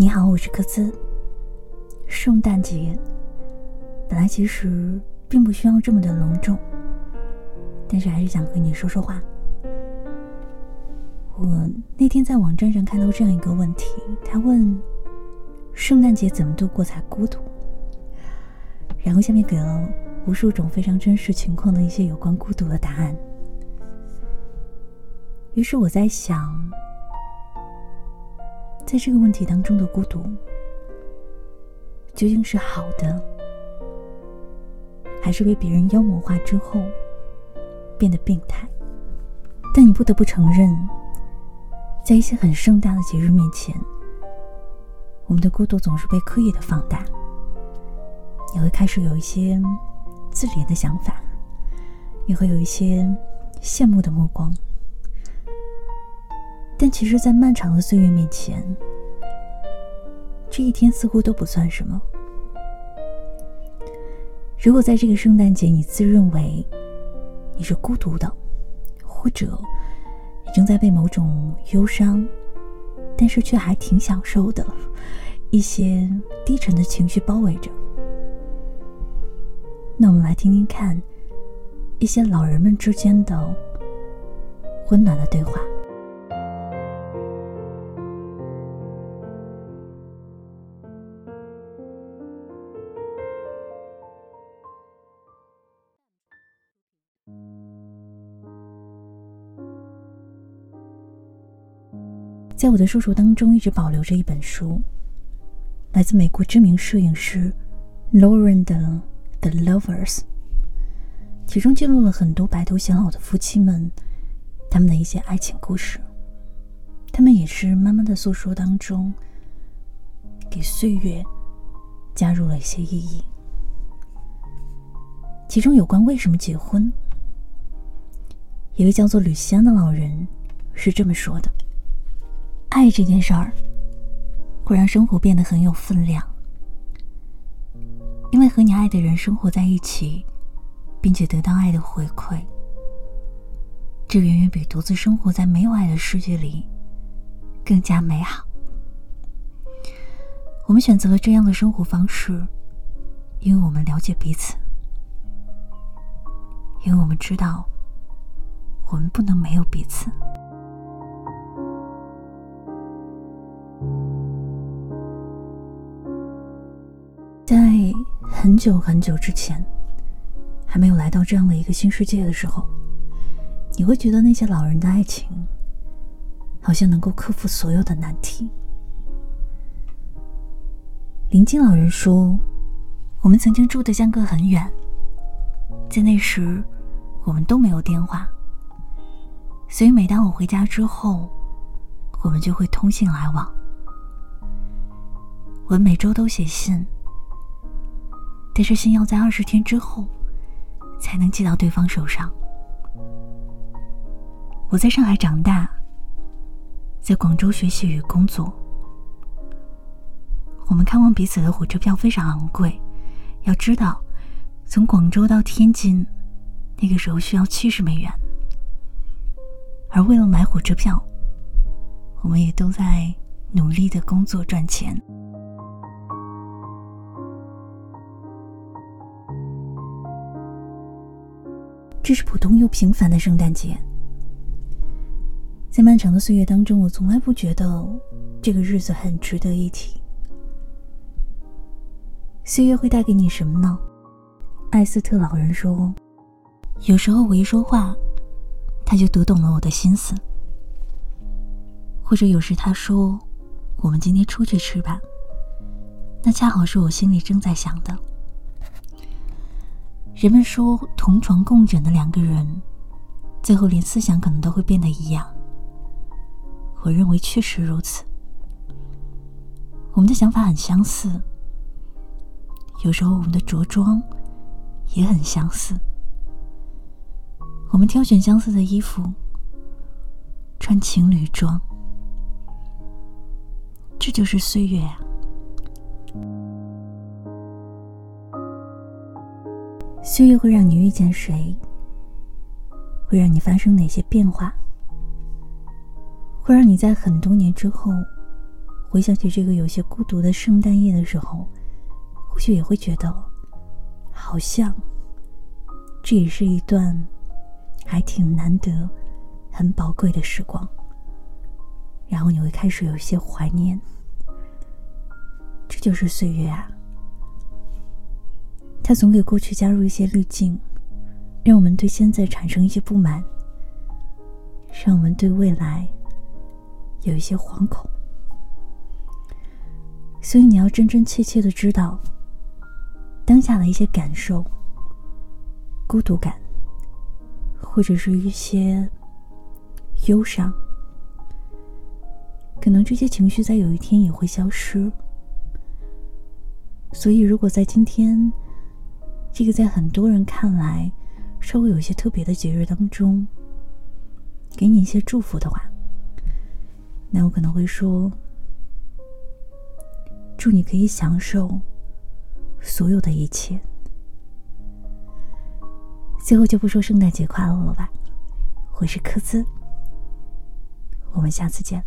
你好，我是科兹。圣诞节本来其实并不需要这么的隆重，但是还是想和你说说话。我那天在网站上看到这样一个问题，他问：圣诞节怎么度过才孤独？然后下面给了无数种非常真实情况的一些有关孤独的答案。于是我在想。在这个问题当中的孤独，究竟是好的，还是被别人妖魔化之后变得病态？但你不得不承认，在一些很盛大的节日面前，我们的孤独总是被刻意的放大。你会开始有一些自怜的想法，也会有一些羡慕的目光。但其实，在漫长的岁月面前，这一天似乎都不算什么。如果在这个圣诞节，你自认为你是孤独的，或者你正在被某种忧伤，但是却还挺享受的一些低沉的情绪包围着，那我们来听听看一些老人们之间的温暖的对话。在我的书橱当中，一直保留着一本书，来自美国知名摄影师 Lauren 的《The Lovers》，其中记录了很多白头偕老的夫妻们他们的一些爱情故事。他们也是慢慢的诉说当中，给岁月加入了一些意义。其中有关为什么结婚，一位叫做吕西安的老人是这么说的。爱这件事儿，会让生活变得很有分量。因为和你爱的人生活在一起，并且得到爱的回馈，这远远比独自生活在没有爱的世界里更加美好。我们选择了这样的生活方式，因为我们了解彼此，因为我们知道，我们不能没有彼此。很久很久之前，还没有来到这样的一个新世界的时候，你会觉得那些老人的爱情，好像能够克服所有的难题。临近老人说：“我们曾经住的相隔很远，在那时，我们都没有电话，所以每当我回家之后，我们就会通信来往。我每周都写信。”但是信要在二十天之后才能寄到对方手上。我在上海长大，在广州学习与工作。我们看望彼此的火车票非常昂贵，要知道，从广州到天津，那个时候需要七十美元。而为了买火车票，我们也都在努力的工作赚钱。这是普通又平凡的圣诞节，在漫长的岁月当中，我从来不觉得这个日子很值得一提。岁月会带给你什么呢？艾斯特老人说：“有时候我一说话，他就读懂了我的心思；或者有时他说，我们今天出去吃吧，那恰好是我心里正在想的。”人们说，同床共枕的两个人，最后连思想可能都会变得一样。我认为确实如此。我们的想法很相似，有时候我们的着装也很相似。我们挑选相似的衣服，穿情侣装，这就是岁月啊。岁月会让你遇见谁？会让你发生哪些变化？会让你在很多年之后回想起这个有些孤独的圣诞夜的时候，或许也会觉得，好像这也是一段还挺难得、很宝贵的时光。然后你会开始有些怀念，这就是岁月啊。它总给过去加入一些滤镜，让我们对现在产生一些不满，让我们对未来有一些惶恐。所以你要真真切切的知道，当下的一些感受，孤独感，或者是一些忧伤，可能这些情绪在有一天也会消失。所以，如果在今天，这个在很多人看来稍微有些特别的节日当中，给你一些祝福的话，那我可能会说。祝你可以享受所有的一切。最后就不说圣诞节快乐了吧，我是科兹，我们下次见。